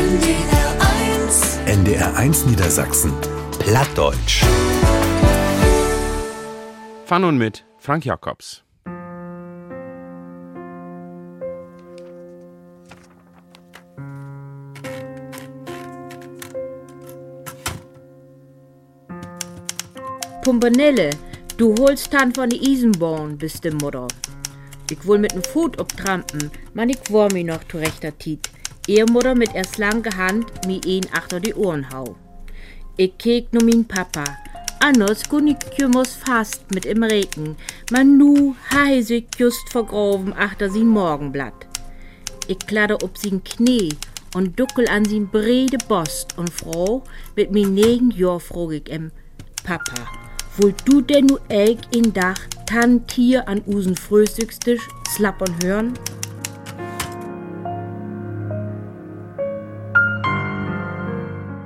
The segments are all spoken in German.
NDR 1 NDR 1 Niedersachsen. Plattdeutsch. Von und mit Frank Jacobs. Pumpanelle, du holst dann von die Isenborn, bist de Mutter. Ich will mit dem Foot obtrampen, man ich war mi noch zu rechter Ihr Mutter mit er slanke Hand mi een achter die Ohren hau. Ich kek no min Papa. Anders kun ich jümmers fast mit im Regen. Man nu heise ich just vergraben achter sin Morgenblatt. Ich kladder ob sin Knie und duckel an sin brede Bost und froh, mit min negen Jahr frog ich em, Papa, wollt du denn nu eig in Dach tan Tier an usen Frühstückstisch slappern hören?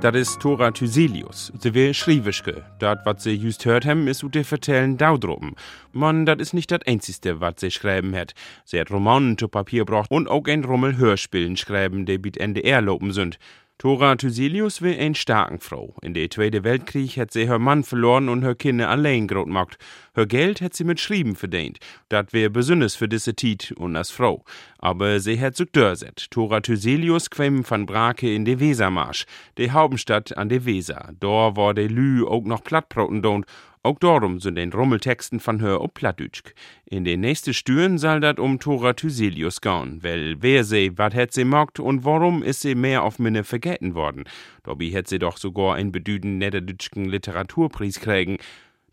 Das ist Tora Thyselius. Sie will Schriewischke. Dat, wat sie just hört hem, is ute vertellen daudroppen. Man, dat is nicht dat einzigste, wat sie schreiben hat. Sie hat Romanen zu Papier braucht und auch ein Rummel Hörspielen schreiben, die bit NDR lopen sind. Tora Thyselius will ein starken Frau. In der Zweite Weltkrieg hat sie her Mann verloren und her Kinder allein grot gemacht. Her Geld hat sie mit Schrieben verdient. Dat wär besonders für diese Tit und als Frau. Aber sie hat sich dörset. Tora Thyselius quem van Brake in de Wesermarsch, de Hauptstadt an de Weser. Dor war de Lü auch noch Plattbroten dont auch darum sind den Rummeltexten von Hör ob Plattdütsch. In den nächsten Stüren soll dat um Tora Thyselius gehen, weil wer sie, wat hat sie mogt und warum ist sie mehr auf Minne vergessen worden. Dobby hätt sie doch sogar einen bedüden niederdütschen Literaturpreis kriegen.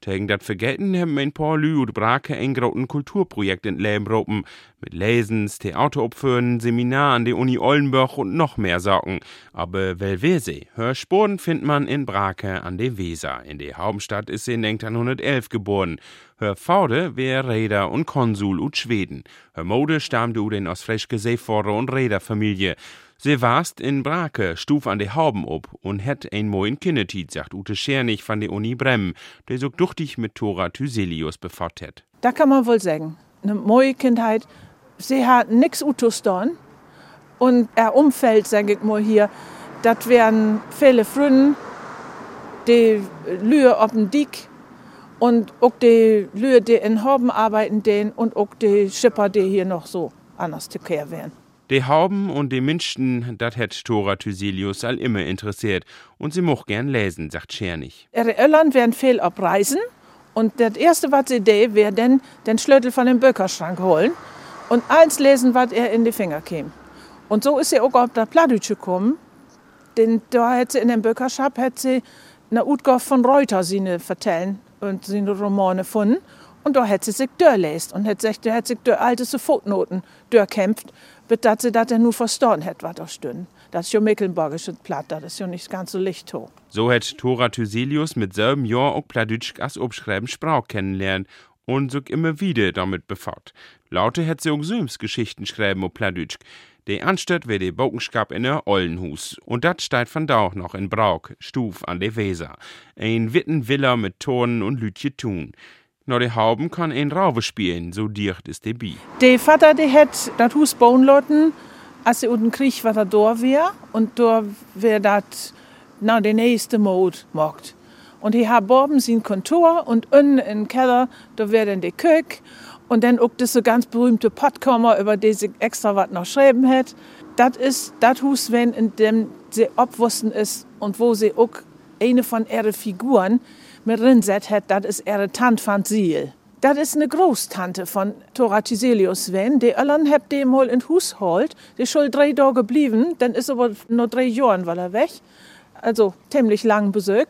Tegen dat Vergessen haben ein paar Lü und Brake ein groten Kulturprojekt in Leben ropen. Mit Lesens, Theateropführen, Seminar an der Uni Oldenburg und noch mehr Sorgen. Aber wel wer sie? Hörspuren findet man in Brake an der Weser. In der Hauptstadt ist sie in 1911 geboren. Hör Faude wär Räder und Konsul ut Schweden. Hör Mode stammte u den aus Freschke Seefahrer und Räderfamilie. Sie warst in Brake, stuf an de Hauben ob und het ein moin Kinnetit, sagt Ute Schernig von der Uni Bremen, der so duchtig mit Tora Thyselius befort het. Da kann man wohl sagen, eine neue Kindheit. Sie hat nix Utus dorn. Und er Umfeld, sag ich mal hier, das wären viele Fründen, die Lühe auf dem Dick und auch die Lühe, die in Hauben arbeiten, den und auch die Schipper, die hier noch so anders zu kehr wären. Die Hauben und die Menschen, dat het Tora Thyselius all immer interessiert und sie moch gern lesen, sagt Schernig. Ihre Irland wären viel auf Reisen und das erste, was sie de, wäre denn den Schlüssel von dem Böckerschrank holen und eins lesen, was er in die Finger käme. Und so ist sie auch auf der Plattdütsche gekommen, denn da hätte sie in dem Böckerschap hätte sie eine Utgabe von Reuter seine vertellen und seine Romane gefunden. Und da hätte sie sich durchläst und hätte sich, da hätte sich durch alte Footnoten durchkämpft, sie das dann nur verstanden hätte, was da stünde. Das ist ja Mecklenburgische Platt, das ist ja nicht ganz so licht hoch. So hat Tora Thyselius mit selben Jahr auch Plattdütsch als Obschreiben Sprach kennenlernen und sich immer wieder damit befasst. Laute hat sie auch Söms Geschichten schreiben auf Plattdütsch. De anstatt wär de Bogenskap in der Ollenhus. Und dat steht von da auch noch in Brauk, Stuf an de Weser. Ein witten Villa mit Toren und Lütje tun. Nur de Hauben kann ein Rauwe spielen, so dicht ist de Bi. Der Vater, der hat das Haus bauen lassen, als er unten Krieg war, da da wär. Und da wär dat, na, der nächste Mode mocht. Und hier hat oben sein Kontor und unten im Keller, da wär dann die Küche. Und dann auch das so ganz berühmte Pottkammer, über die sie extra was noch schreiben hat. Das ist das Haus, wenn in dem sie abwussten ist und wo sie auch eine von ihren Figuren mit drinset hat, das ist ihre Tante van Ziel. Das ist eine Großtante von Tora Thyselius, wenn die Irland hat dem mal in Hus holt. Die ist schon drei Tage geblieben, dann ist aber nur drei Jahren war er weg. Also ziemlich lang Besuch.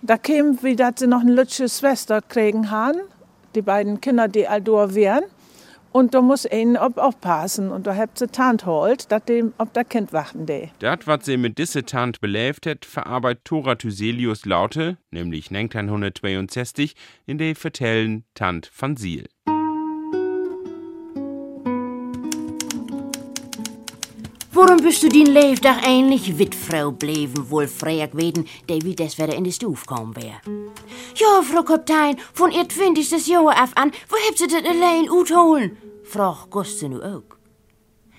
Da käme, wie dass sie noch eine lütsche Schwester kriegen haben, die beiden Kinder, die aldor wären. Und da muss einen ob aufpassen. Und da habt sie Tant holt, dass dem ob der Kind wachten de. Dat, wat sie mit disse Tant belebt hat, verarbeitet Tora Thyselius Laute, nämlich 1962, in de Vertellen Tant van Siel. Warum bist du din Leefdag eigentlich Witfrau bleven, wohl frag weten, der wie das wieder in die Stuf kommen wär? Ja, Frau Kaptein, von ihr 20. Jahr af an, wo habt ihr das allein utholen? Frag Guste nu auch.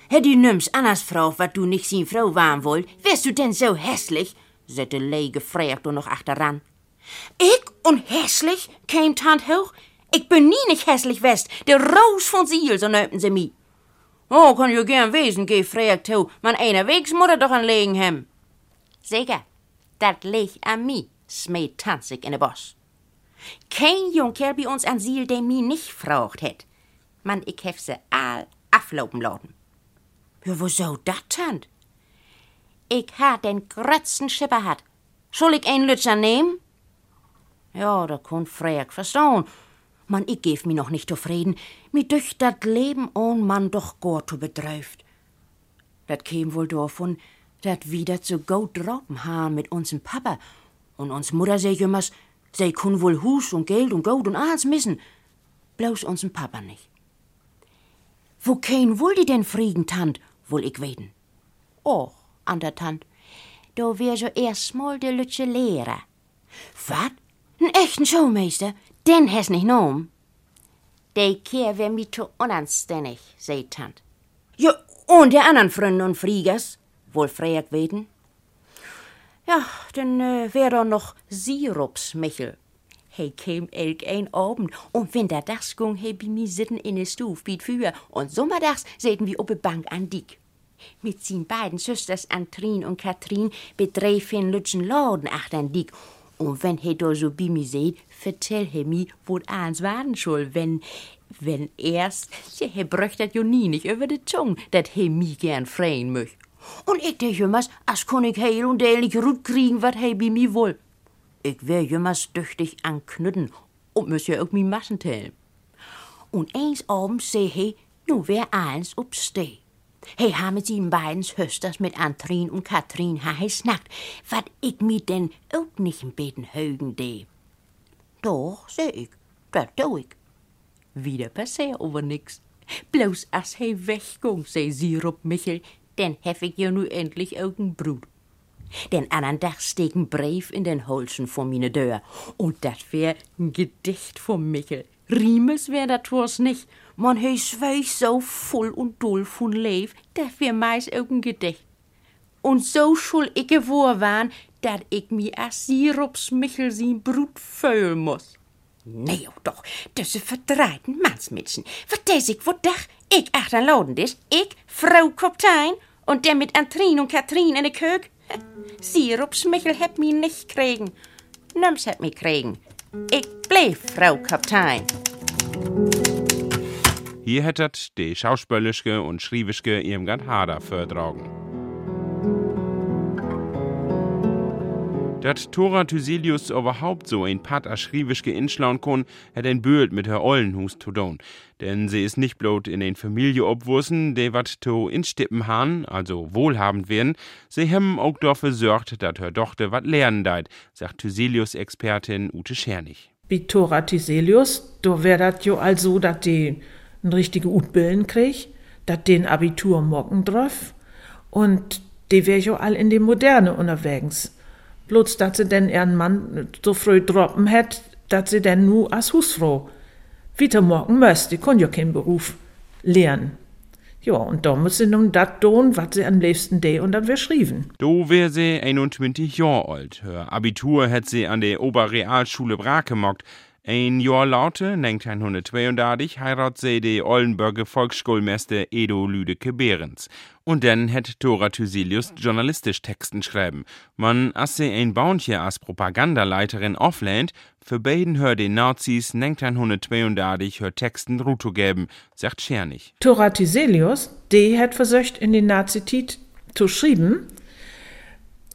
Hätt die nüms anders Frau, wat du nicht sin Frau waren wollt, wärst du denn so hässlich? sagte Lee gefragt und noch achteran. Ich und hässlich? käm Tant hoch. Ich bin nie nicht hässlich west. Der Rose von Siel, so nöpten sie mi. Oh, kann jo gern wesen, gefragt to. Man einerwegs muss er doch anlegen hem. Sicher, dat leg an mi, smeet Tanzig in de Boss. Kein Junker bei uns an Siel, der mi nicht fragt het. Man, ich hef se all aflopen lassen. Ja, wieso dat, Tant? Ich ha den grötzten Schipper hat. Soll ich ein Lützer nehmen? Ja, da kun Freak verstauen. Man, ich geb mi noch nicht zufrieden. Mi durch dat Leben ohn man doch gar zu bedreuft. Dat käm wohl davon, dat wieder zu go droppen ha mit unsem Papa. Und uns Mutter seh jümmers, sei kun wohl Hus und Geld und Gold und alles missen. Bloß unsem Papa nicht. Wo kein wohl die denn Frieden, Tant, wohl ich weden? Och, an der Tant, da wär so erstmal de lütsche Lehrer. Wat? N echten Showmeister? Den has nicht nom. De Kehr wär mi zu unanständig, sei Tant. Ja, und der anderen Freunde und Friegers? Wohl frag weden? Ja, dann äh, wär da noch Sirupsmichel. He käm elk ein Abend und wenn der das gung, he bi mi sitten in de Stuf biet für und sommerdags säten wir op de Bank an Dick. Mit sin beiden Schüsters Antrin und Katrin bedreif in Lütschen Laden achtern Dick. Und wenn he da so bi mi seht, vertell he mi, wo ans waren schul, wenn, wenn erst, ja, he bröcht dat jo nie nicht über de Zung, dat he mi gern freien möcht. Und ich denk jümmers, as kon ich heil und deilig rut kriegen, wat he bi mi wohl. Ich wär jümmers düchtig an Knütten und müss ja mi Massen tellen. Und eins abends seh he, nu wär eins ob Steh. He ha mit sin beiden Schüsters mit Antrin und Katrin ha he snackt, wat ich mi denn auch nicht im Beten högen de. Doch, seh ich, dat tu ich. Wieder passier aber nix. Bloß as he weggung, seh Sirup Michel, denn hef ich ja nu endlich auch n Brut. Den anderen Tag steek ein Brief in den Holschen vor mine Deur. Und dat wär ein Gedicht vom Michel. Riemes wär dat was nicht. Man he schweig so voll und doll von Leif, dat wär meist auch ein Gedicht. Und so schul ich gewor waren, dat ich mi as Sirups Michel sin Brut föhlen muss. Nee, auch doch, ist verdreiten Mannsmädchen. Verdes ich wo dach, ich achter Laden is, ich, Frau Kaptein, und der mit Antrin und Katrin in de Kög. Sirupsmichel heb mi nicht kriegen. Nums heb mi kriegen. Ich bleef Frau Kaptein. Hier hättet de Schauspölischke und Schriwischke ihrem Gant Hader verdragen. Dat Tora Thyselius überhaupt so ein Pat a Schriwischke inschlauen kon, hätt ein Böld mit her Ollenhus zu tun. Denn sie ist nicht bloß in den Familie obwussen, de wat to instippen han, also wohlhabend werden, sie hem auch dafür sorgt, dat her Tochter wat lernen deit, sagt Thyselius-Expertin Ute Schernig. Wie Tora Thyselius, do wär dat jo also, dat die n richtige Utbillen krieg, dat den Abitur morgen drauf und die wär jo all in die Moderne unterwegs. Bloß, dat sie denn ihren Mann so früh droppen hätt, dat sie denn nu as Husfrau. Wieder morgen möst, die kon ja kein Beruf lernen. Ja, und da muss sie nun dat tun, wat sie am liebsten de und dann wär schrieben. Do wär sie 21 Jahr alt. Her Abitur hätt sie an der Oberrealschule Brake mockt. Ein Jahr laute, 1932, heirat sie die Ollenburger Volksschulmeister Edo Lüdecke Behrens. Und dann hätt Tora Thyselius journalistisch Texten schreiben. Man, as sie ein Baunche als Propagandaleiterin auflehnt, für beiden hör den Nazis 1932 hör Texten Ruto geben, sagt Schernig. Tora Thyselius, die hat versucht in die Nazitit zu schreiben,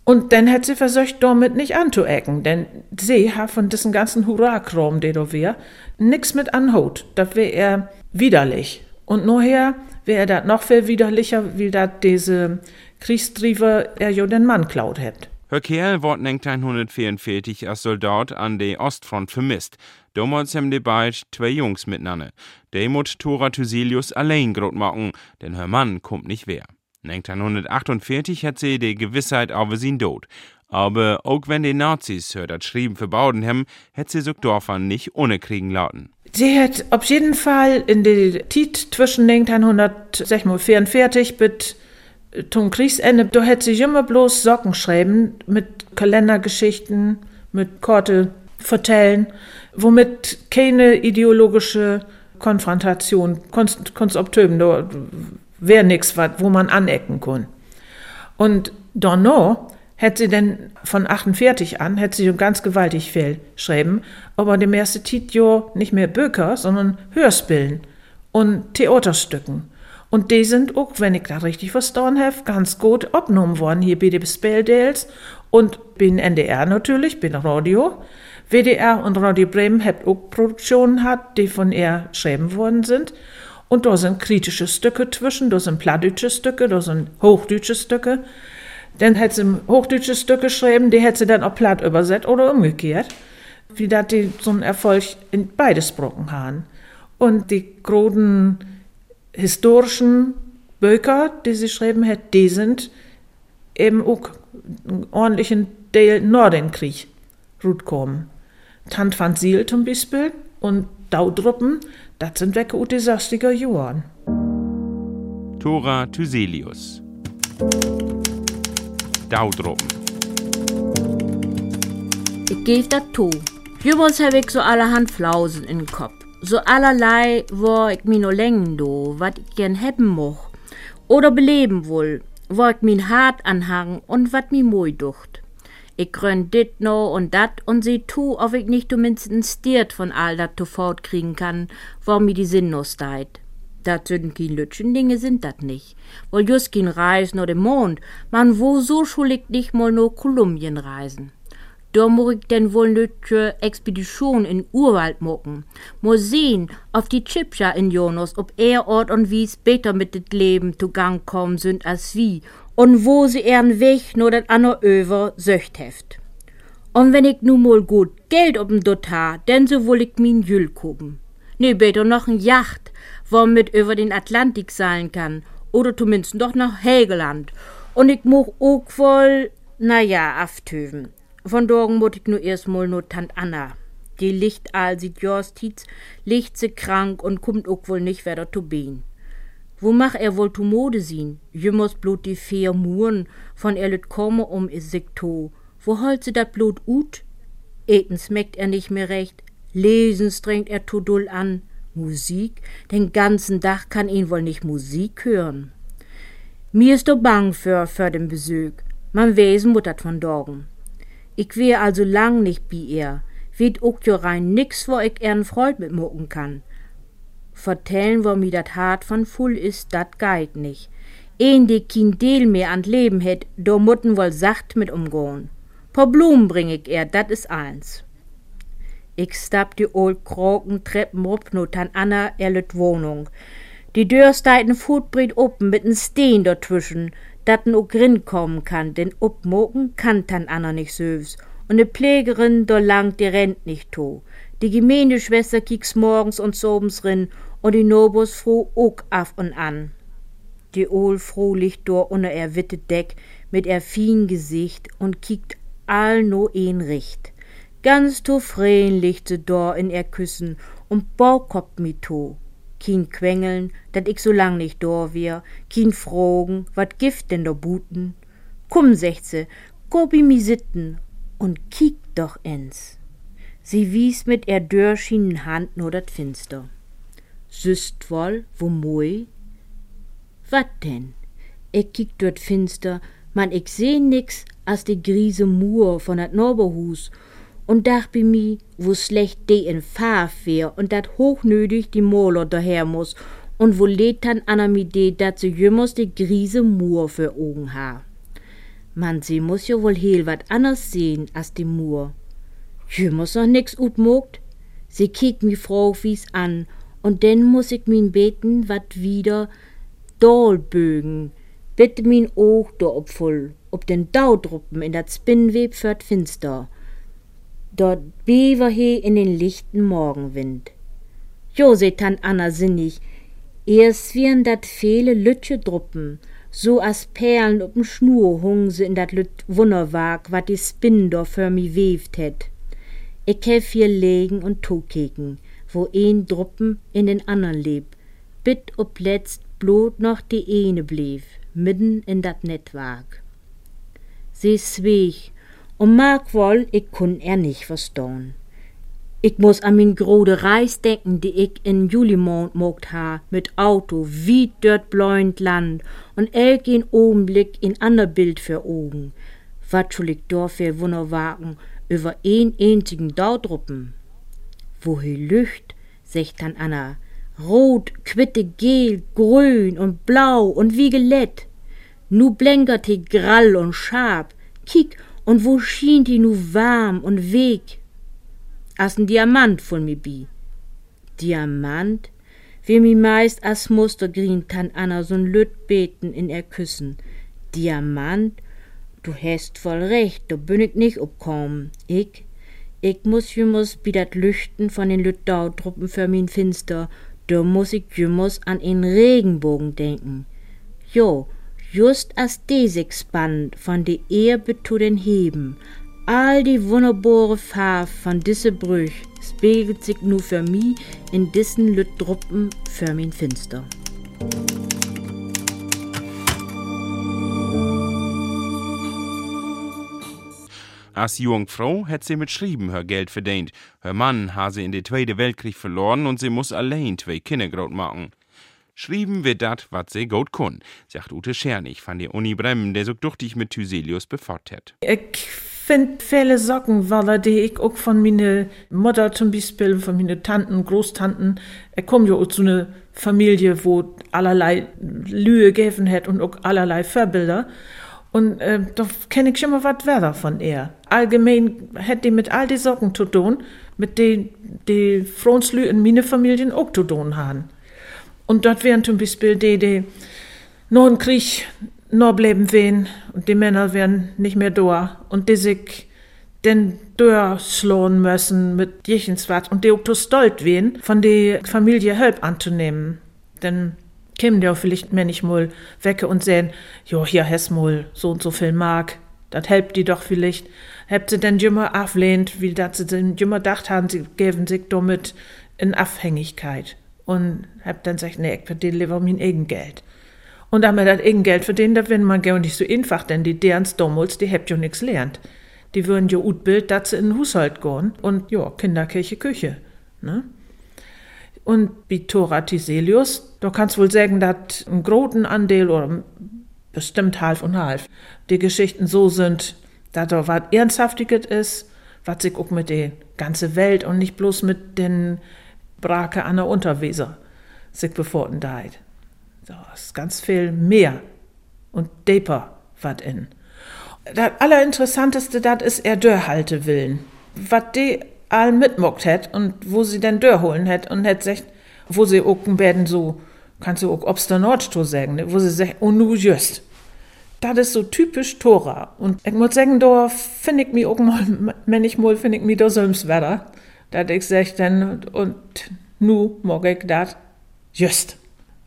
und dann hat sie versucht, damit nicht anzuecken, denn sie hat von diesem ganzen Hurra-Kram, der da wär, nix mit anhut. Das wär er widerlich. Und nachher wär er dat noch viel widerlicher, wie dat diese Kriegstriefer er jo den Mann klaut hat. Her Kerl ward 1944 als Soldat an der Ostfront vermisst. Damals haben die beid zwei Jungs miteinander. De mut Tora Thyselius allein grot machen, denn her Mann kommt nicht wer. 1948 hat sie die Gewissheit über sin Tod. Aber auch wenn die Nazis das Schreiben verbauten haben, hätte sie so Dörfer nicht ohne kriegen lauten. Sie hat auf jeden Fall in der Zeit zwischen 1944 bis zum Kriegsende, da hat sie immer bloß Socken schreiben mit Kalendergeschichten, mit Korte vertellen, womit keine ideologische Konfrontation, Kunst, da wäre nichts, wo man anecken kann. Und Donno hätte sie denn von 48 an, hätte sie ganz gewaltig viel schreiben, aber dem ersten Titjo nicht mehr Böker, sondern Hörspielen und Theaterstücken. Und die sind auch, wenn ich da richtig verstanden habe, ganz gut abgenommen worden hier bei den Spelldales und bin NDR natürlich, bin Radio. WDR und Radio Bremen hat auch Produktionen hat, die von ihr geschrieben worden sind. Und da sind kritische Stücke zwischen, da sind plattdeutsche Stücke, da sind hochdeutsche Stücke. Dann hätte sie hochdeutsche Stücke geschrieben, die hätte sie dann auch platt übersetzt oder umgekehrt. Wie das die so einen Erfolg in beides Brocken haben. Und die großen historischen Bücher, die sie geschrieben hat, die sind eben auch einen ordentlichen Teil nach dem Krieg kommen. Tant van Ziel zum Beispiel und Daudruppen, das sind weg aus den 60er Jahren. Thora Thyselius. Daudruppen. Ich gebe das zu. Jümmers habe ich so allerhand Flausen in den Kopf. So allerlei, wo ich mir no längen do, wat ich gern hebben moch. Oder beleben will, wo ich min Hart anhang und wat mi moi ducht. Ich grön dit no und dat und seh tu, ob ich nicht zumindest stiert von all dat to fortkriegen kann, wo mi die Sinn no steit. Dat sind kein Lütschen Dinge sind dat nicht. Wohl just kein Reis no dem Mond, man wo so schuldig nicht mal no Kolumbien reisen. Da muss ich denn wohl nötige Expedition in Urwald mucken. Muss sehen, auf die Chipscha in Jonas, ob er Ort und wie's besser mit dem Leben zu Gang kommen sind als wie und wo sie ihren Weg nur dat anno över söcht heft. Und wenn ich nun mal gut Geld ob'n ha, denn so will ich min Jüll kuben. Nee, besser noch n Yacht, womit über den Atlantik seilen kann, oder zumindest doch nach Helgeland. Und ich much auch wohl, na ja, aftöven. Von dorgen mut ich nur erstmal nur Tant Anna. Die liegt all sieht Jorstits, liegt sie krank und kummt auch wohl nicht wieder zu bin. Wo mach er wohl zu Mode sien? Jümmers blut die vier Muren, von er lüt komme um is sich to. Wo holt sie dat Blut ut? Eten schmeckt er nicht mehr recht, lesen strengt er zu dull an. Musik? Den ganzen Tag kann ihn wohl nicht Musik hören. Mir ist do bang für, für den Besuch. Man wesen muttert von Dorgen. Ich wär also lang nicht bi er. Weet ook jo rein nix, wo ich ehren Freud mit mucken kann. Vertellen, wo mi dat hart von full ist, dat geit nicht. Een, die kein Deel mehr an Leben het, do mutten wohl sacht mit umgehen. Paar Blumen bring ich er, dat is eins. Ich stapp die old Kroken Treppen rup, no tan Anna erlet Wohnung. Die Dör steiten Futbriet open mit n Steen dazwischen, dat n ook rin kommen kann, denn upmoken kann tan Anna nicht söws. Und ne Pflegerin, do langt die Rent nicht to. Die Gemeindeschwester kieks morgens und sobens rin und die Nobus froh ook af und an. Die Ohl froh liegt dor unter er witte Deck mit er fien Gesicht und kiekt all no een richt. Ganz zufrieden liegt se dor in er Küssen und Baukopf mi to kien quengeln, dat ich so lang nicht dor wir, kien frogen, wat gift denn do buten. Komm, sechze, go bi mi sitten und kiek doch ins. Sie wies mit er dörschinen Hand nur dat Finster. Süßt woll, wo moi? Wat denn? Ich kiek dort finster, man ich seh nix als die griese Mur von dat Norberhus und dach bi mi, wo schlecht de in Fahr wär und dat hochnötig die Moler daher muss und wo lädt dann Anna mi de, dat se jümmers die griese Mur für Augen ha. Man, sie muss ja wohl heel wat anders sehen als die Mur. Jümmers noch nix utmogt. Sie kiekt mi Frau wie's an und denn muss ich min beten wat wieder Dolbögen, bitte min Oog do ob voll, ob den Daudruppen in dat Spinnweb fürt finster dort bever he in den lichten Morgenwind. Jo, seht Anna sinnig, erst wiren dat viele Lütsche Druppen, So as Perlen up'n Schnur hungen sie in dat Lüt Wunderwag, wat die Spindor für mi weft het. Ich hef hier legen und tokeken, wo een Druppen in den andern leb, bit ob letzt blot noch die ene blieb, mitten in dat Nettwag. Sie sweg, und mag wohl, ich kun er nicht verstehen. Ich muss an min grode Reis denken, die ich in Julimond mogt ha, mit Auto, wie dort blauend Land und elk in Augenblick in ander Bild für Augen. Wat schul ich dort für Wunderwagen über een einzigen Daudruppen? Wo he Lücht, secht dann Anna, rot, quitte, gel, grün und blau und wie gelett. Nu blänkert he grall und scharf, kick, und wo schien die nu warm und weg? as n Diamant von mi bi. Diamant? Wie mi meist as Mustergrin kann Anna so'n Lüt beten in er Küssen. Diamant? Du hast voll recht, da bin ich nicht obkommen. Ich, ich muss jümmers bi dat Lüchten von den Lütdautruppen für min Finster, da muss ich jümmers an en Regenbogen denken. Jo, just as des spannt von zu den Heben, All die wunderbare Farbe von disse Brüch spiegelt sich nur für mich in dissen Lüttruppen für min Finster. Als Jungfrau hat sie mit Schreiben her Geld verdient. Her Mann hat sie in den Zweiten Weltkrieg verloren und sie muss allein zwei Kinder groß machen. Schrieben wir dat, wat sie gut kun, sagt Ute Schernig von der Uni Bremen, der so duchtig mit Thyselius befort hat. Ich finde viele Socken, weil die ich auch von meiner Mutter zum Beispiel, von meinen Tanten, Großtanten, ich komme ja aus so einer Familie, wo allerlei Lühe gegeben hat und auch allerlei Vorbilder. Und äh, da kenne ich schon mal was weiter von ihr. Allgemein hat die mit all die Socken zu tun, mit denen die Frauenslü in meine Familien auch zu tun haben. Und dort wären zum Beispiel die, die noch im Krieg noch bleiben wären und die Männer wären nicht mehr da und die sich den durchschlagen müssen mit Jechenswart und die auch so stolz wären, von der Familie Help anzunehmen. Denn kämen die auch vielleicht manchmal wecke und sehen, jo, hier hast mal so und so viel Mark, das helpt die doch vielleicht. Habt sie denn jümmer ablehnt, wie dat sie denn jümmer dacht haben, sie geben sich damit in Abhängigkeit und hab dann gesagt, nee, ich verdiene lieber mein eigen Geld. Und da man das eigen Geld verdient, da wird man gar nicht so einfach, denn die derens damals, die habt ja nichts lernt. Die würden ja utbild, dass sie in den Haushalt gehen und ja, Kinderkirche, Küche. Ne? Und Tora Tiselius, da kannst wohl sagen, dass ein großen Anteil oder bestimmt halb und halb die Geschichten so sind, dass da was Ernsthaftiges ist, was sich auch mit der ganzen Welt und nicht bloß mit den Brake an der Unterweser sich bevorten deit. Da ist ganz viel mehr und deeper wat in. Das allerinteressanteste, das ist er Dörrhalte willen. Wat die all mitmockt het und wo sie denn Dörr holen het und het sagt, wo sie auch werden so, kannst du auch ob's der Nordstoß sagen, ne? wo sie sagt, oh nu just. Das ist so typisch Tora. Und ich muss sagen, da finde ich mich auch mal, wenn ich mal, finde ich mich da selbst wetter dat ich sag dann, und nu mag ich dat just.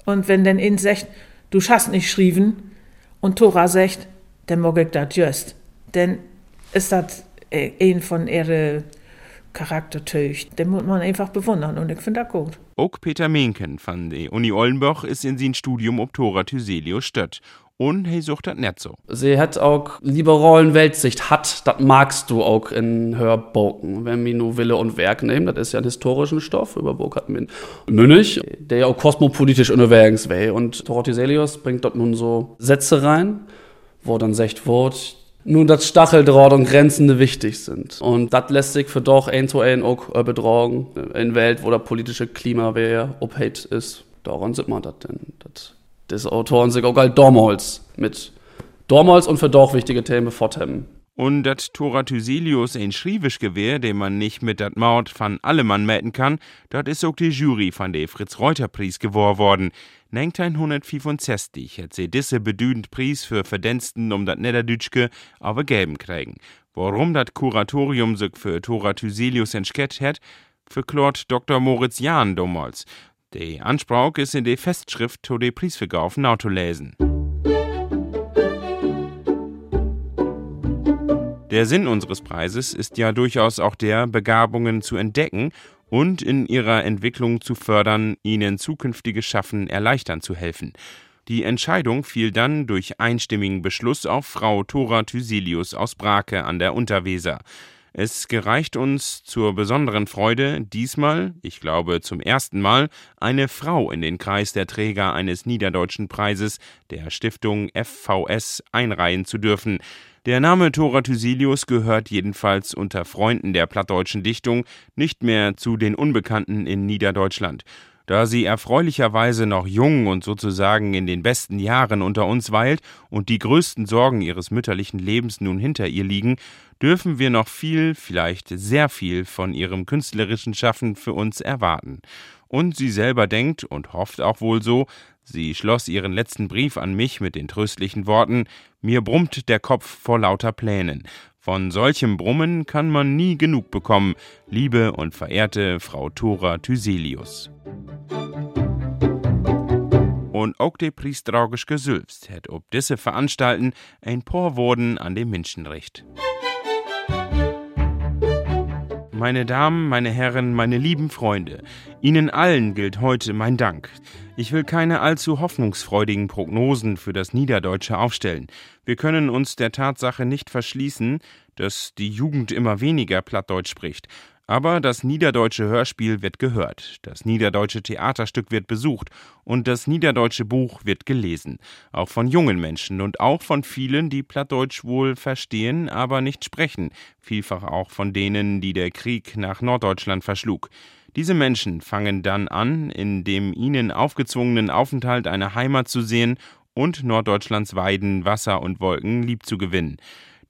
Und wenn denn ihn sagt, du schaffst nicht schrieben, und Tora sagt, dann mag ich dat just. Denn ist dat äh, ein von ihre Charaktertüch, den muss man einfach bewundern und ich finde das gut. Auch Peter Menken von der Uni Ollenbach ist in sein Studium ob Tora Thyselius stött und he sucht das nicht so. Sie hat auch liberalen Weltsicht, hat, das magst du auch in Hörboken. Wenn wir nur Wille und Werk nehmen, das ist ja ein historischen Stoff, über Burg hat man Münnig, der ja auch kosmopolitisch unterwegs wäre. Und Torotizelius bringt dort nun so Sätze rein, wo dann sagt wird, nun das Stacheldraht und Grenzende wichtig sind. Und das lässt sich für doch ein zu ein auch betragen, in Welt, wo der politische Klima wäre, obheit ist. Daran sieht man das denn. Das des Autoren halt damals mit damals und für doch wichtige Themen forthemmen. Und dat Tora Thyselius ein Schriwisch Gewehr, den man nicht mit dat Maut von Allemann mäten kann, dat is auch die Jury von der Fritz-Reuter-Preis gewor worden. 1965 hat sie disse bedüdend Preis für Verdiensten um dat Niederdütschke aber geben kriegen. Warum dat Kuratorium sich für Tora Thyselius entschkett hat, verklort Dr. Moritz Jahn damals. Die Anspraak ist in der Festschrift to de Priesverkauf nou. Der Sinn unseres Preises ist ja durchaus auch der, Begabungen zu entdecken und in ihrer Entwicklung zu fördern, ihnen zukünftiges Schaffen erleichtern zu helfen. Die Entscheidung fiel dann durch einstimmigen Beschluss auf Frau Thora Thysilius aus Brake an der Unterweser. Es gereicht uns zur besonderen Freude, diesmal, ich glaube zum ersten Mal, eine Frau in den Kreis der Träger eines Niederdeutschen Preises der Stiftung FVS einreihen zu dürfen. Der Name Thora Thyselius gehört jedenfalls unter Freunden der plattdeutschen Dichtung nicht mehr zu den Unbekannten in Niederdeutschland. Da sie erfreulicherweise noch jung und sozusagen in den besten Jahren unter uns weilt und die größten Sorgen ihres mütterlichen Lebens nun hinter ihr liegen, dürfen wir noch viel, vielleicht sehr viel von ihrem künstlerischen Schaffen für uns erwarten. Und sie selber denkt und hofft auch wohl so, sie schloss ihren letzten Brief an mich mit den tröstlichen Worten Mir brummt der Kopf vor lauter Plänen. Von solchem Brummen kann man nie genug bekommen, liebe und verehrte Frau Thora Thyselius. Und auch de Priestragischke Sülfst hätt ob disse Veranstalten ein paar an dem Menschenrecht. Meine Damen, meine Herren, meine lieben Freunde, Ihnen allen gilt heute mein Dank. Ich will keine allzu hoffnungsfreudigen Prognosen für das Niederdeutsche aufstellen. Wir können uns der Tatsache nicht verschließen, dass die Jugend immer weniger Plattdeutsch spricht, aber das niederdeutsche Hörspiel wird gehört, das niederdeutsche Theaterstück wird besucht und das niederdeutsche Buch wird gelesen, auch von jungen Menschen und auch von vielen, die Plattdeutsch wohl verstehen, aber nicht sprechen, vielfach auch von denen, die der Krieg nach Norddeutschland verschlug. Diese Menschen fangen dann an, in dem ihnen aufgezwungenen Aufenthalt eine Heimat zu sehen und Norddeutschlands Weiden, Wasser und Wolken lieb zu gewinnen.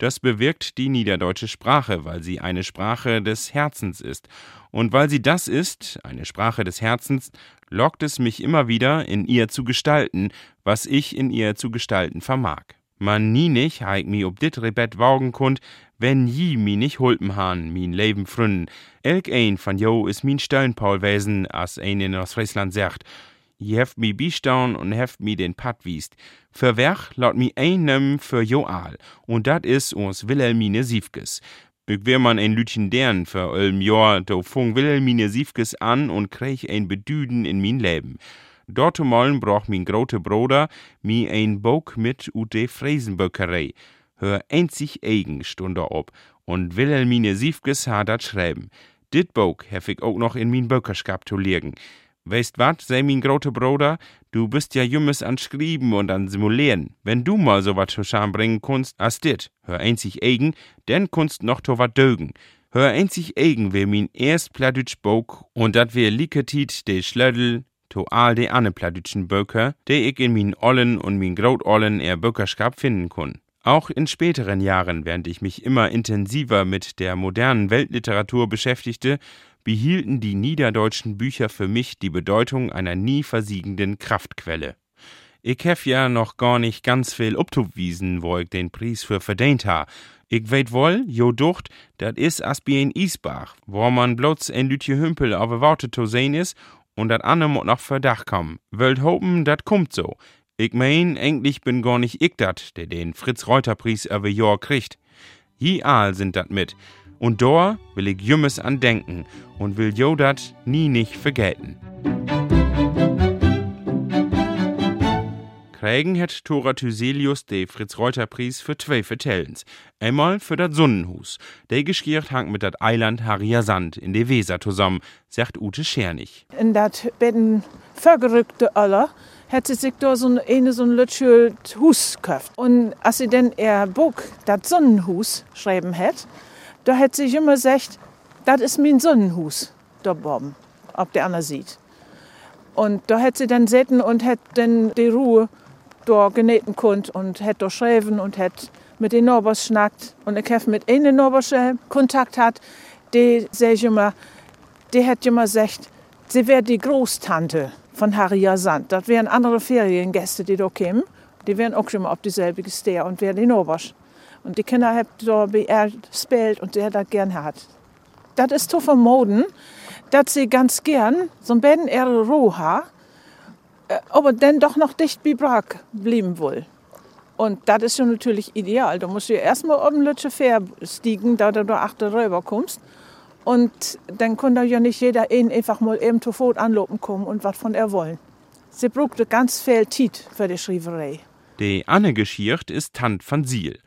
Das bewirkt die niederdeutsche Sprache, weil sie eine Sprache des Herzens ist. Und weil sie das ist, eine Sprache des Herzens, lockt es mich immer wieder, in ihr zu gestalten, was ich in ihr zu gestalten vermag. Man nie nicht heig mi ob dit Rebett waugen kund, wenn ji mi nicht hulpen han, min Leben frünnen. Elk ein von jo is min Stellenpaul wesen, as ein in Ostfriesland sagt. Je heft mi bistaun und heft mi den Pat wiest. Für Werch laut mi ein für Joal, und dat is uns Wilhelmine Siefkes. Ich wär man ein Lütchen dern für ölm Jahr, do fung Wilhelmine Siefkes an und krieg ein Bedüden in min Leben. Dort mollen brauch min grote Bruder mi ein Bog mit ut de Fräsenböckerei. Hör einzig eigen stunde ob, und Wilhelmine Siefkes hat dat schreiben. Dit Bog hef ich auch noch in min Böckerskap zu legen. Weißt wat, sei min grote Bruder, du bist ja jümmes an Schrieben und an Simulieren. Wenn du mal so wat Scham bringen kunst, as dit, hör einzig eigen, denn kunst noch to wat dögen. Hör einzig eigen wär min erst Pladütsch Bog und dat wär liketit de Schlödel, to all de anne Pladütschen Böker, de ich in min Ollen und min Grotollen er Böckerskap finden kun. Auch in späteren Jahren, während ich mich immer intensiver mit der modernen Weltliteratur beschäftigte, behielten die niederdeutschen Bücher für mich die Bedeutung einer nie versiegenden Kraftquelle. Ich hef ja noch gar nicht ganz viel obtuwiesen, wo ich den Preis für verdient ha. Ich weet wohl, jo ducht, dat is as bi in Isbach, wo man bloß ein Lütje Hümpel auf Worte zu sehen is und dat anne mot noch Verdacht kommen. Wölt hopen, dat kommt so. Ich mein, eigentlich bin gar nicht ich dat, der den Fritz-Reuter-Preis über Jahr kriegt. Hi all sind dat mit. Und da will ich jümmes an denken und will jo dat nie nicht vergelten. Kriegen hat Thora Thyselius de Fritz-Reuter-Preis für zwei Vertellens. Einmal für dat Sonnenhus. Der geschiert hang mit dat Eiland Harrier Sand in de Weser zusammen, sagt Ute Schernig. In dat bedden vergerückte Aller hat sie sich da so eine so ein lütschelt Hus gekauft. Und als sie dann ihr Buch, das Sonnenhus, schreiben hat, da hat sie immer gesagt, das ist mein Sonnenhus, da oben, ob der andere sieht. Und da hat sie dann sitten und hat dann die Ruhe da genähten kund und hat da schreiben und hat mit den Norbers schnackt. Und ich habe mit einer Norbers Kontakt hat, die sag ich immer, die hat immer gesagt, sie wäre die Großtante von Harrier Sand. Das wären andere Feriengäste, die da kämen. Die wären auch schon mal auf dieselbe gestehen und wären in Obersch. Und die Kinder haben er gespielt und der das gern hat. Das ist zu vermoden, dass sie ganz gern so ein bisschen ihre Ruhe haben, aber dann doch noch dicht bei Brag blieben will. Und das ist ja natürlich ideal. Da musst du ja erstmal oben Lütsche Fähr stiegen, da du achter rüber kommst. Und dann kann da ja nicht jeder ihn einfach mal eben zu Fuß anlopen kommen und was von er wollen. Sie brauchte ganz viel Zeit für die Schrieverei. Die Anne Geschicht ist Tant van Siel.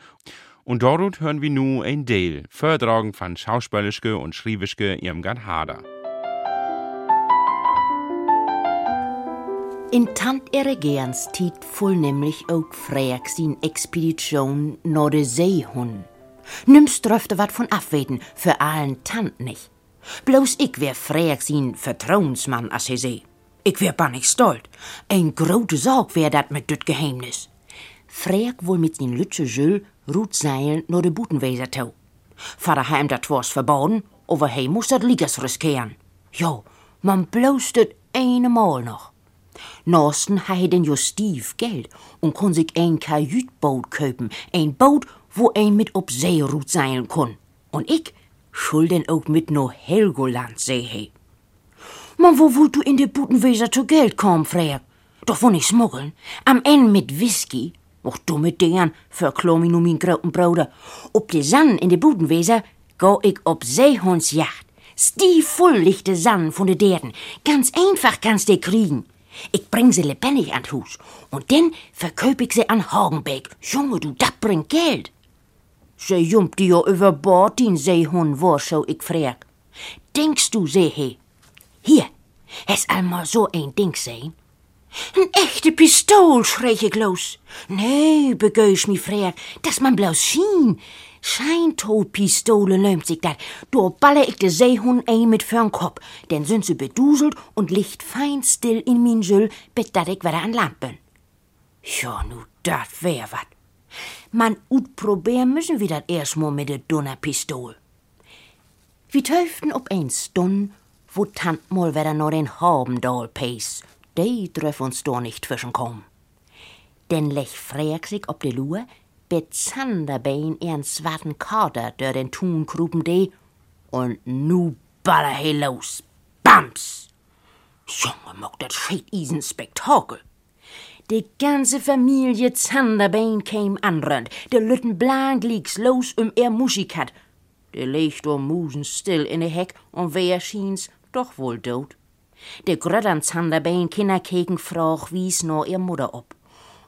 Und dort hören wir nu ein Dale, Vortragen von Schauspielischke und Schriewischke Irmgard Hader. In Tant Eregerns Tiet nämlich auch Freak sin Expedition no de Seehund. Nimmst dröfte wat von abweten, für allen Tant nicht. Bloß ich wär Freak sin Vertrauensmann, as he seh. Ich wär bannig stolt. Ein grote Sorg wär dat mit düt Geheimnis. Freak wohl mit sin Lütsche Jüll Rutseilen no de Butenweser tau. Vater heim dat was aber he muss dat Ligas riskieren. Jo, man bloß dat eine Mal noch. Norsten ha den jo stief Geld und kon sich ein Kajütboot köpen, ein Boot, wo ein mit op See ruht seilen kon. Und ich schulden auch mit no Helgoland See he. Man, wo wollt du in de Butenweser zu Geld kommen, frag? Doch wo nicht smuggeln? Am Ende mit Whisky? Och dumme dingen, verkloom mi nu mijn grote broder. Op de zan in de Budenweser go ik op Seehundsjacht. Stief voll lichte Sand von de Derden. Ganz einfach kannst du kriegen. Ich bring sie lebendig ans Hus. Und dann verköp ich sie an Hagenbeck. Junge, du, dat bringt Geld. Sie jumpt die ja über Bord, den Seehund, wo so ich frag. Denkst du, Seehe? Hier, hast einmal so ein Ding sehen? Een echte pistool, schreeg ik los. Nee, begeus mi frère, dat man bloos zien. Scheintopistolen leumt sich dat. Door balle ik de Seehund ein mit für'n Kopf. Denn sind sie beduselt und liegt fein still in min Jüll, bet dat ik wieder an Land bin. Ja, nu, dat wär wat. Man ut probieren müssen wir dat erstmal mit de dunner Pistol. Wir töften op ein Stund, wo Tant mal wieder noch den Habendal pace die dröf uns da nicht zwischenkommen. Denn lech frag sich ob de Lue, bezanderbein ihren swarten Kader der den Tun krupen de, und nu baller he los. Bams! Junge, mock dat isen Spektakel. Die ganze Familie Zanderbein käm anrennt. Der Lütten blank liegt's los um er Musik hat. Der legt um Musen still in de Heck und wer schien's doch wohl tot. De gröddern Zanderbein Kinder kegen froch wies no ihr Mutter ob.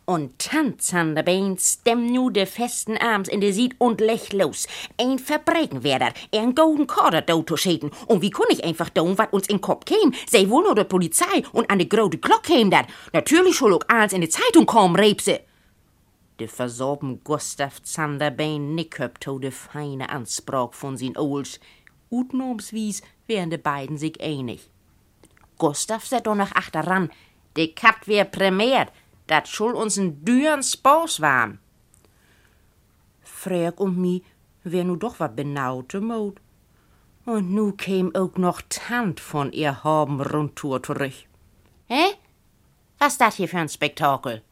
Und Tant Zanderbein stemm nu de festen Arms in de Sied und lech los. Ein Verbrechen wär dat, ein golden Korder do zu schäden. Und wie kun ich einfach down, wat uns in Kopf käm? Sei wohl nur de Polizei und an de grote Glock käm dat. Natürlich schul auch alles in de Zeitung kommen, Rebse. De versorben Gustav Zanderbein nicköp to de feine Ansprach von sin Ols. Utnomswies wären de beiden sich einig. Gustav set doch noch achteran. De Kat wär prämiert. Dat schul uns ein düren Spaß warm. Frag und mi wär nu doch wat benaute Mode. Und nu käm auch noch Tant von ihr Haben rundtour zurück. Hä? Was dat hier für ein Spektakel?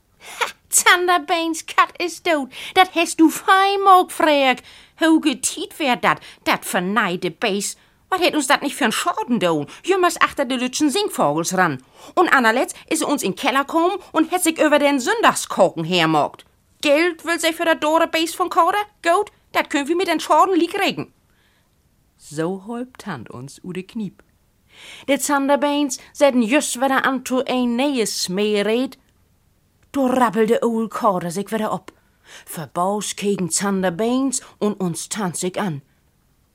Ha, Zanderbeins Kat is dood. Dat hast du fein mog, frag. Hoge Tiet wär dat, dat verneide Beis. Was hätt uns dat nicht für ein Schaden down? Jümmers achter de Lütschen Singvogels ran. Und anerletzt is uns in Keller kommen und hätt sich über den Sonntagskoken hermogt. Geld will sie für der Dore Base von Koder? Gut, dat können wir mit den Schaden lieg regen. So holp Tant uns u de Kniep. De Zanderbeins setten just wieder an to ein neues Smeered. Do rappelde Oul Koder sich wieder op. Verbaus gegen Zanderbeins und uns tanzt sich an.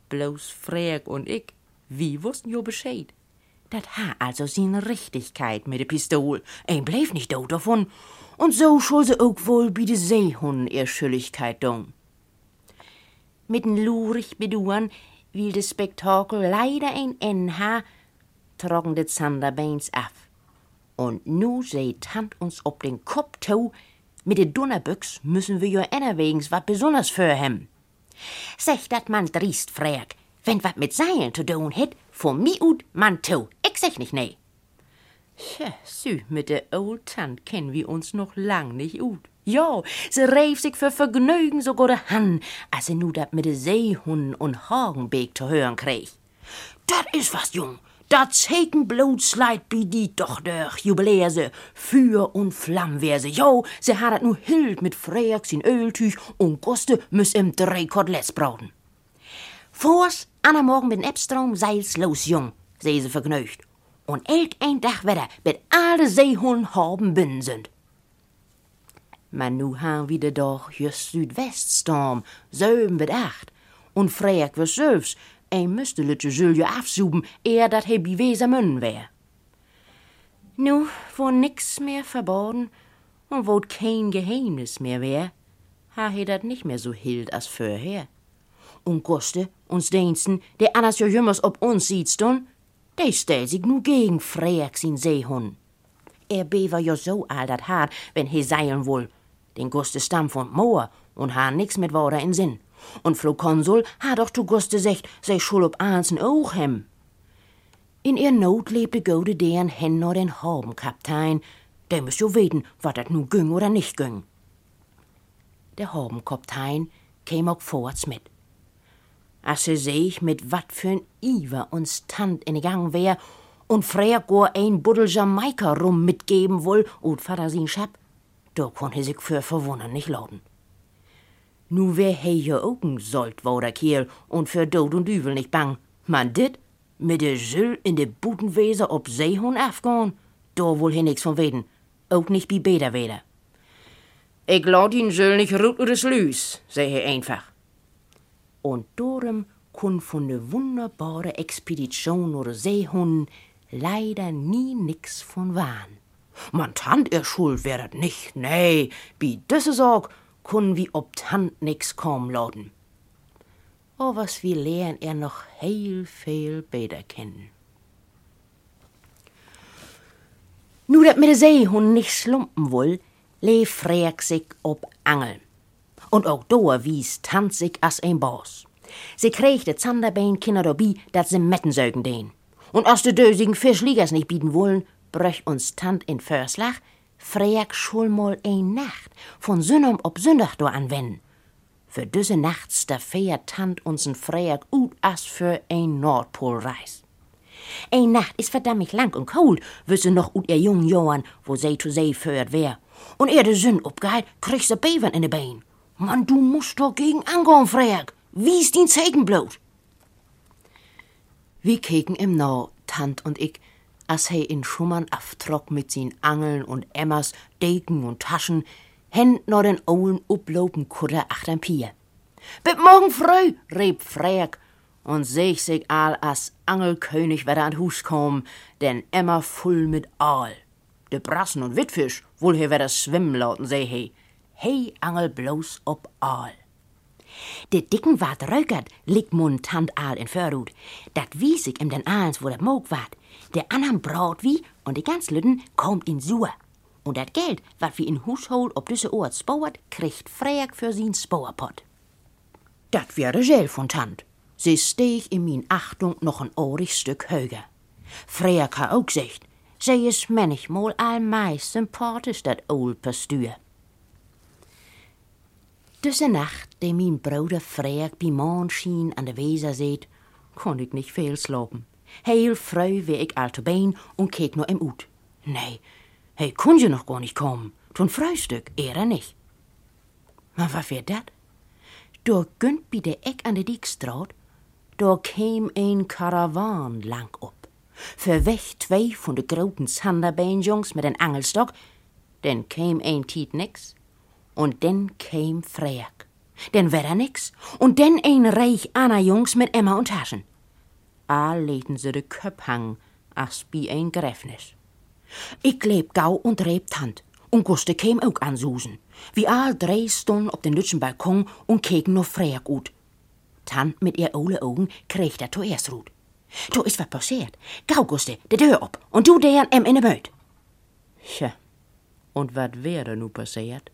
Bloß Freg und ich, wie wussten jo Bescheid. Dat ha also sin Richtigkeit mit de Pistol. Ein bleef nicht do davon. Und so schul se auch wohl bi de Seehund ihr Schülligkeit dong. Mit'n lurig beduan, will de Spektakel leider ein NH, trocken de Zanderbeins af. Und nu seht Tant uns ob den Kopf tau, mit de Donnerbüchs müssen wir jo innerwegens wat besonders für hem. Sech dat man driest frag, wenn wat mit Seilen zu tun het, von mi ut man to, ich sech nicht nee. Ja, sü, mit der Old Tant kennen wir uns noch lang nicht ut. Ja, sie reif sich für Vergnügen sogar de Han, als sie nu dat mit de Seehunden und Hagenbeek zu hören krieg. Dat is was, Jung. Dat Zekenblut sleit bi die doch durch, jubiläer se. Feuer und Flamm wär se. Jo, se hat nu hild mit Freaks in Öltüch und Guste müss im drei Koteletts brauten. Vors, Anna Morgen mit Ebstrom, seils los, Jung, seh se vergnügt. Und elk ein Dach wieder, mit alle Seehunden haben binnen sind. Maar nu han we de doch just Südweststorm, zeven met acht. Und Freak was zelfs, en müsste lutje zulje afzoeben, eer dat hij bewezen mun wär. Nu, wo nix mehr verborgen und wo kein Geheimnis mehr wär, ha he dat nicht mehr so hild as vorher. Und Guste, uns Diensten, der anders jo jümmers ob uns sieht stun, der stellt sich nu gegen Freak sin Seehund. Er bewer jo so all dat hart, wenn he seilen wohl. Den Guste stamm von Moor und ha nix mit Worte in Sinn. Und Frau Konsul ha doch zu Guste secht, sei schul ob Aansen auch hem. In ihr Not lebte gode deren hen nur den Haubenkaptein. Der müsst jo weten, wat dat nu güng oder nicht güng. Der Haubenkaptein käm auch vorwärts mit. Se seh ich mit wat für'n Iver uns Tant in Gang wär und frär gor ein Buddel Jamaika rum mitgeben woll und Vater sin Schab, da kon he sich für verwundern nicht lauten. Nu wär he ja augen sollt, wo der Kiel, und für Tod und Übel nicht bang. Man dit, mit de Süll in de Butenweser ob Seehund afgehen, da wohl he nix von weden, auch nicht bi Beder weder. Ich laut ihn Süll nicht rut oder Slüs, seh he einfach. Und darum kun von de wunderbare Expedition oder Seehund leider nie nix von waren. Man tant er schuld wär dat nicht, nee, bi düsse Sorg kun wie ob tant nix kaum lauten. Oh, was wir lehren er noch heil viel besser kennen. Nu dat mit de Seehund nicht slumpen woll, lee Freak sich ob Angel. Und auch doa wies tant sich as ein Boss. Sie kriegt de Zanderbein Kinder dobi, dat se metten sögen den. Und as de dösigen Fischliegers nicht bieten wollen, bröch uns Tant in Förslach, Freak schul mal ein Nacht, von Sünnum ob Sündach do anwenden. Für düsse Nachts da fährt Tant uns'n Freak ut as für ein Nordpolreis. Ein Nacht is verdammt lang und kalt, wüsse noch ut ihr jungen Johann, wo sie zu See führt wär. Und er de Sünn obgeit, kriegt se Bevern in de Bein. Mann, du musst doch gegen angehen, Freak. Wie ist din Zegenblut? Wir keken im Nau, Tant und ich, as he in Schumann aftrock mit sin Angeln und Emmers, Deken und Taschen, hen nur den ollen uplopen Kutter achtern Pier. Bis morgen früh, rieb Freak, und seh ich sich all as Angelkönig wieder an Hus kom, denn Emma voll mit Aal. De Brassen und Wittfisch, wohl he wieder schwimmen lauten, seh he. Hey angel bloß ob Aal. De dicken wat rökert, liegt mun Tant Aal in Förrut. Dat wies ich ihm den Aals, wo dat Moog wat. Der anham braut wie und die ganz Lütten kommt in Sur. Und dat Geld, wat wie in Hus holt, ob düsse Ort spauert, kriegt Freak für sin Spauerpott. Dat wäre Gel von Tant. Sie steg in min Achtung noch ein ohrig Stück höger. Freak ha auch gesagt, sie is manchmal allmeist sympathisch, dat old Pastür. Düsse Nacht, de min Bruder Freak bi Mondschien an der Weser seht, kon ich nicht viel slopen. Heel früh wär ich alter Bein und keek nur im Ut. Nee, hey, kun je noch gar nicht kommen. Tun Frühstück, er nicht. Maar was wär dat? Da gönnt bi de Eck an de Diekstraat, da käm ein Karawan lang op. Verweg zwei von de groten Zanderbeinjungs mit den Angelstock, denn käm ein Tiet nix, und denn käm Freak. Denn wär er nix, und denn ein Reich Anna Jungs mit Emma und Taschen. All leten se de Köp hang, as bi ein Gräfnis. Ich leb gau und reb Tant, und Guste käm auch an Susen. Wie all drei stund op den lütschen Balkon und keken nur Freak ut. Tant mit ihr ole Augen kriegt er zuerst Rut. Du is wat passiert. Gau, Guste, de Tür op, und du deren em in de Möd. Tja, und wat wäre nu passiert?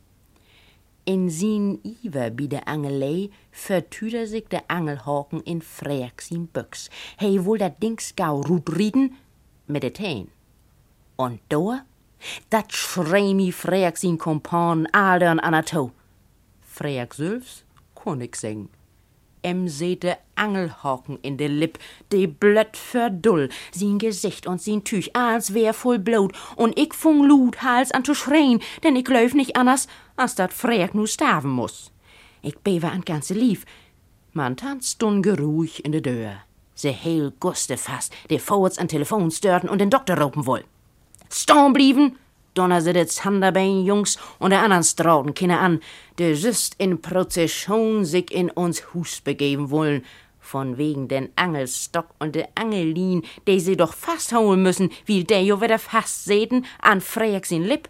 In sin Iver bi de Angelei vertüder sich de Angelhaken in sin Büchs. Hey wohl dat Dings gau Rut rieden mit de Teen. Und da, dat schremi Freak sin Kompan Aldern an a Toe. Freak selbst kon ich singen. Em sete Angelhaken in de Lipp, de blöd verdull, sin Gesicht und sin Tüch, als wär voll Blut, und ich fung Lut Hals an zu schreien, denn ich läuf nicht anders, als dat Freak nu sterben muss. Ich bewe an ganze Lief. Man tanzt dun geruhig in de Deur. Se heel guste fast, de Forwards an Telefon störten und den Doktor ropen woll. Storn blieben, donner se de Zanderbein Jungs und der anderen strauten Kinder an, de just in Prozession sich in uns Hus begeben wollen, von wegen den Angelstock und de Angellin, de sie doch fastholen müssen, wie der jo wieder fast sehen, an Freak sin Lipp.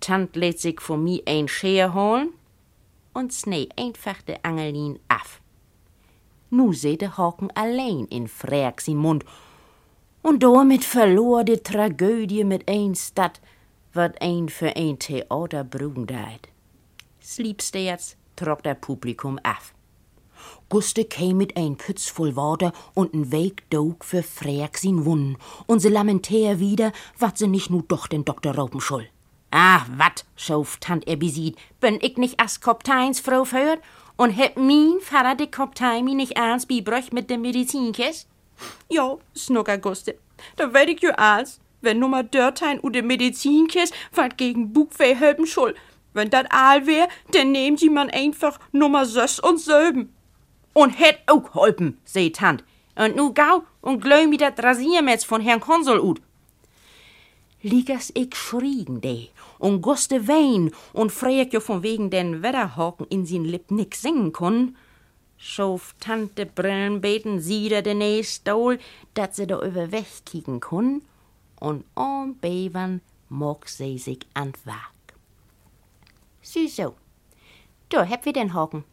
Tant lädt sich von mi ein Scher holen und snee einfach de Angellin af. Nu seht de Haken allein in Freak sin Mund und damit verlor die Tragödie mit ein Stadt, wat ein für ein Theater brugen deit. Sliebste jetzt, trok der Publikum af. Guste käm mit ein Pütz voll Water und n Weg dog für Freak sin Wunden, und se lamentier wieder, wat se nicht nu doch den Doktor rauben schull. Ah, wat, schauf Tant besiegt, bin ich nicht as Kopteins Frau hört und heb min Vater de Koptein mi nicht ernst bibröch mit dem Medizinkist? Ja, snucker Guste. Da werd ich jo als, wenn nummer Dörtein u de Medizinkist wat gegen Bugweh helpen schul. Wenn dat Aal wär, dann nehmen sie man einfach nummer sös und söben. Und het auch holpen, seh Tant. Und nu gau und glöm mi dat Rasiermetz von Herrn Konsul ut. Liegers ich schrien de und Guste wein und frag jo von wegen den Wetterhaken in sin Lipp nix singen konn schof Tante Brillenbeten sieder den Stol, dat se da über Weg kicken kun, und om Bevern mog se sich an Wag. Sieh so, da heb wir den Haken.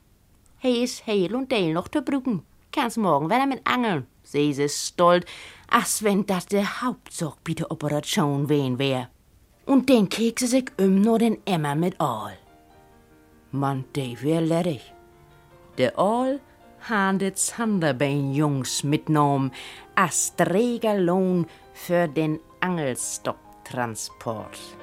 He is heil und deil noch zu brücken. Kannst morgen wieder mit angeln, se se stolz, as wenn das der Hauptzug bei der Operation wen wär. Und den kekse sich um nur den Emmer mit all. Man, de wär ledig. De All han de Zanderbein-Jungs mitnom as Trägerlohn für den Angelstocktransport.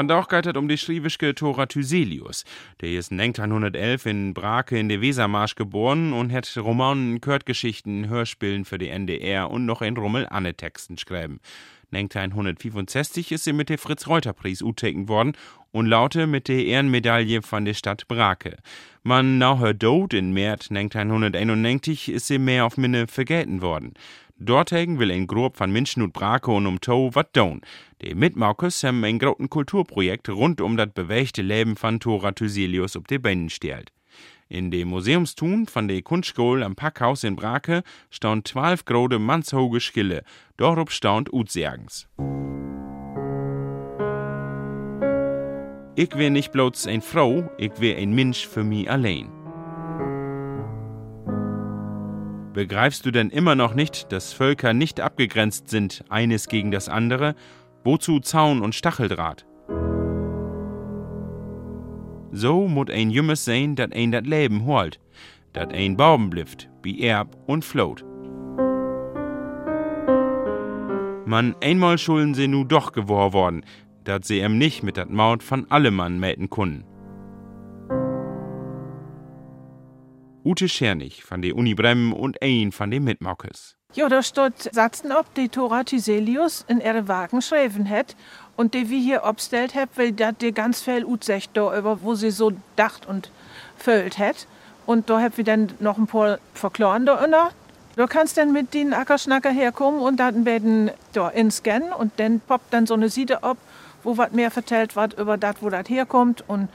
Van Dauch geitert um die schliewischke Tora Thyselius. Der ist 1911 in Brake in der Wesermarsch geboren und hat Romanen, Körtgeschichten, Hörspielen für die NDR und noch in Rummel Anne Texten schreiben. 1965 ist sie mit der Fritz-Reuter-Preis uteken worden und laute mit der Ehrenmedaille von der Stadt Brake. Man now her dod in März 1991 ist sie mehr auf Minne vergelten worden. Dortegen will ein grob von Menschen und Brake und um Tau wat down. Die Mitmaukers haben ein groten Kulturprojekt rund um das bewegte Leben von Tora Thyselius auf die Beinen stellt. In dem Museumstun von der Kunstschule am Packhaus in Brake staunt zwölf grode mannshoge Schille, dorop staunt Utsergens. Ich wär nicht bloß ein Frau, ich wär ein Mensch für mich allein. Begreifst du denn immer noch nicht, dass Völker nicht abgegrenzt sind, eines gegen das andere? Wozu Zaun und Stacheldraht? So mut ein Jümmes sein, dat ein dat Leben holt, dat ein Bauben blifft, wie Erb und float. Man, einmal schulden se nu doch gewor worden, dat se em nicht mit dat Maut von allem Mann melden kunnen. Ute Schernig von der Uni Bremen und ein von den Mitmaukes. Ja, da steht Satzen ob die Tora Thyselius in ihre Wagen schreiben hat und die wir hier obstellt hat, weil da die ganz viel utsecht da über, wo sie so dacht und füllt hat. Und da hab wir dann noch ein paar verkloren da inner. Du kannst dann mit den Ackerschnacker herkommen und dann werden da inscannen und dann poppt dann so eine Seite ab, wo was mehr vertellt wird über das, wo das herkommt und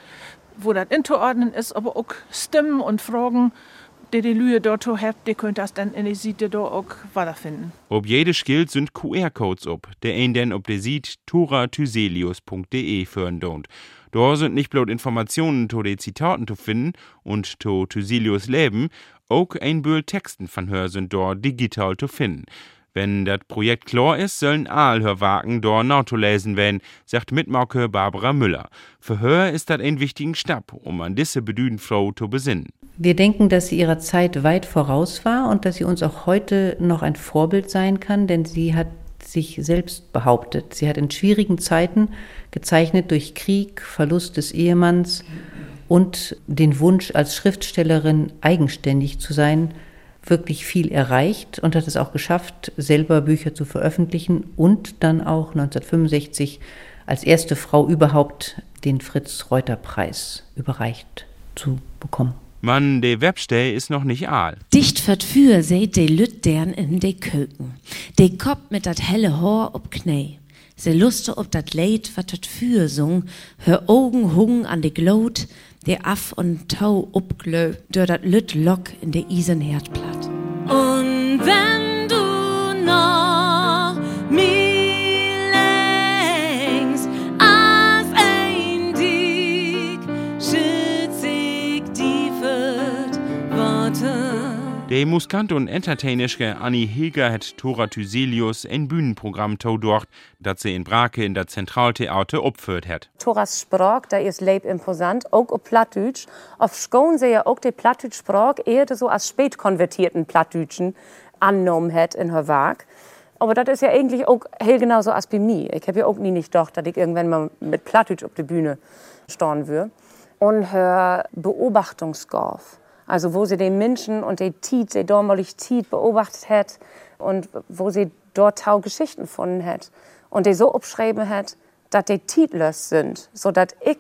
wo das inzuordnen ist, aber auch Stimmen und Fragen, die die Lühe dort habt, die könnt das dann in die Seite dort auch weiterfinden. Ob jede Skill sind QR-Codes ob, der ein denn ob der sieht torathyselius.de führen don't. Dort sind nicht bloß Informationen zu den Zitaten zu finden und zu Thyselius Leben, auch ein Bühl Texten von Hör sind dort digital zu finden. Wenn das Projekt klar ist, sollen all Hörwagen dort Auto lesen werden, sagt Mitmauke Barbara Müller. Für Hör ist das ein wichtigen Stab, um an diese bedüden Frau zu besinnen. Wir denken, dass sie ihrer Zeit weit voraus war und dass sie uns auch heute noch ein Vorbild sein kann, denn sie hat sich selbst behauptet. Sie hat in schwierigen Zeiten, gezeichnet durch Krieg, Verlust des Ehemanns und den Wunsch, als Schriftstellerin eigenständig zu sein, wirklich viel erreicht und hat es auch geschafft, selber Bücher zu veröffentlichen und dann auch 1965 als erste Frau überhaupt den Fritz-Reuter-Preis überreicht zu bekommen. Man, de Webstei ist noch nicht aal. Dicht vert für seht de Lüt deren in de Köken. De Kopf mit dat helle Haar ob Knee. Se luste ob dat Leid wat dat für sung. Hör Augen hung an de Glot. De Aff und Tau upglö. Dör dat Lüt Lock in de Isen Herdplatt. Und wenn du noch mir längst als ein Dick schützig die Worte. De Muskant und Entertainischke Annie Heger hat Tora Thyselius ein Bühnenprogramm todort, dat sie in Brake in der Zentraltheater opführt hat. Thoras Sprach, da ist leib imposant, auch auf Plattdeutsch. Auf Schoen sie ja auch die Plattdeutsch Sprach eher so als spät konvertierten Plattdeutschen angenommen hat in Werk. Aber das ist ja eigentlich auch heel genauso als bei mir. Ich habe ja auch nie nicht gedacht, dass ich irgendwann mal mit Plattdeutsch auf der Bühne stehen würde. Und her Beobachtungsgorf. Also wo sie den Menschen und die Tiet, die damalig Tiet beobachtet hat und wo sie dort tau Geschichten gefunden hat. Und die so abschreiben hat, dass die Titlos sind, so dass ich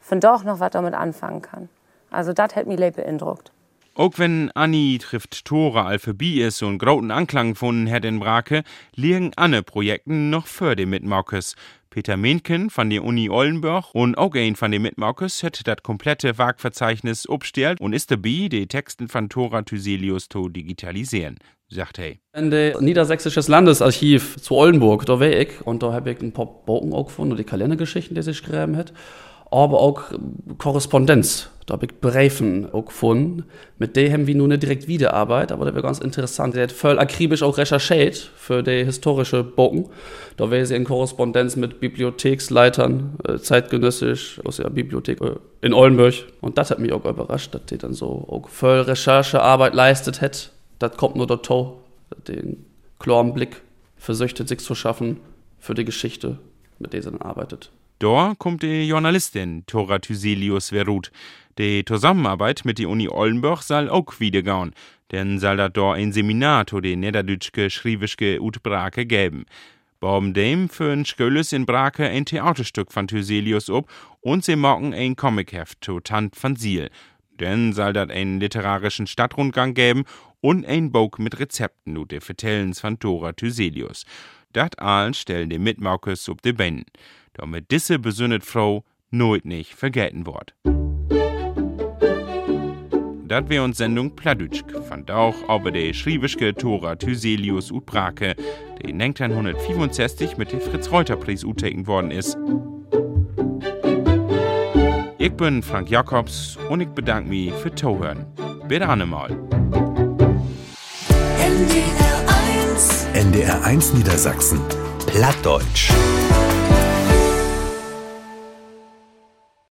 von doch noch was damit anfangen kann. Also das hat mich leid beeindruckt. Auch wenn Annie trifft Tora Alphabie ist und großen Anklang gefunden hat in Brake, liegen andere Projekten noch für die Mitmaukes. Peter Menken von der Uni Oldenburg und ein von den Mitmaukes hat das komplette Werkverzeichnis abgestellt und ist dabei, die Texten von Tora Thyselius zu digitalisieren, sagt er. In das Niedersächsisches Landesarchiv zu Oldenburg, da war ich und da habe ich ein paar Bogen auch gefunden und die Kalendergeschichten, die sich geschrieben hat. Aber auch Korrespondenz, da habe ich Briefen auch gefunden. Mit denen haben wir nur nicht direkt Wiederarbeit, aber das wäre ganz interessant. Der hat voll akribisch auch recherchiert für die historische Bogen. Da wäre sie in Korrespondenz mit Bibliotheksleitern, äh, zeitgenössisch, aus der Bibliothek äh, in Oldenburg. Und das hat mich auch überrascht, dass die dann so auch voll Recherchearbeit leistet hat. Das kommt nur dazu, den klaren Blick versucht sich zu schaffen für die Geschichte, mit der sie dann arbeitet. Da kommt die Journalistin Tora Thyselius Verut. Die Zusammenarbeit mit der Uni Oldenburg soll auch wiedergehen, denn soll da da ein Seminar zu den niederdütschke, schriwischke ut Brake geben. Baum dem für Schöles in Brake ein Theaterstück von Thyselius ob und sie machen ein Comicheft zu Tant van Siel. Denn soll dat einen literarischen Stadtrundgang geben und ein Buch mit Rezepten und der Vertellens von Tora Thyselius. Dat allen stellen die Mitmaukes ob de Beinen damit disse besünnet Frau nooit nicht vergelten wort. Dat wär uns Sendung Pladütschk, fand auch aber der schriebische Tora Thyselius ut Brake, der in 1965 mit dem Fritz-Reuter-Preis uteken worden ist. Ich bin Frank Jacobs und ich bedanke mich für Tohören. Bitte annemal. NDR 1 Niedersachsen. Plattdeutsch.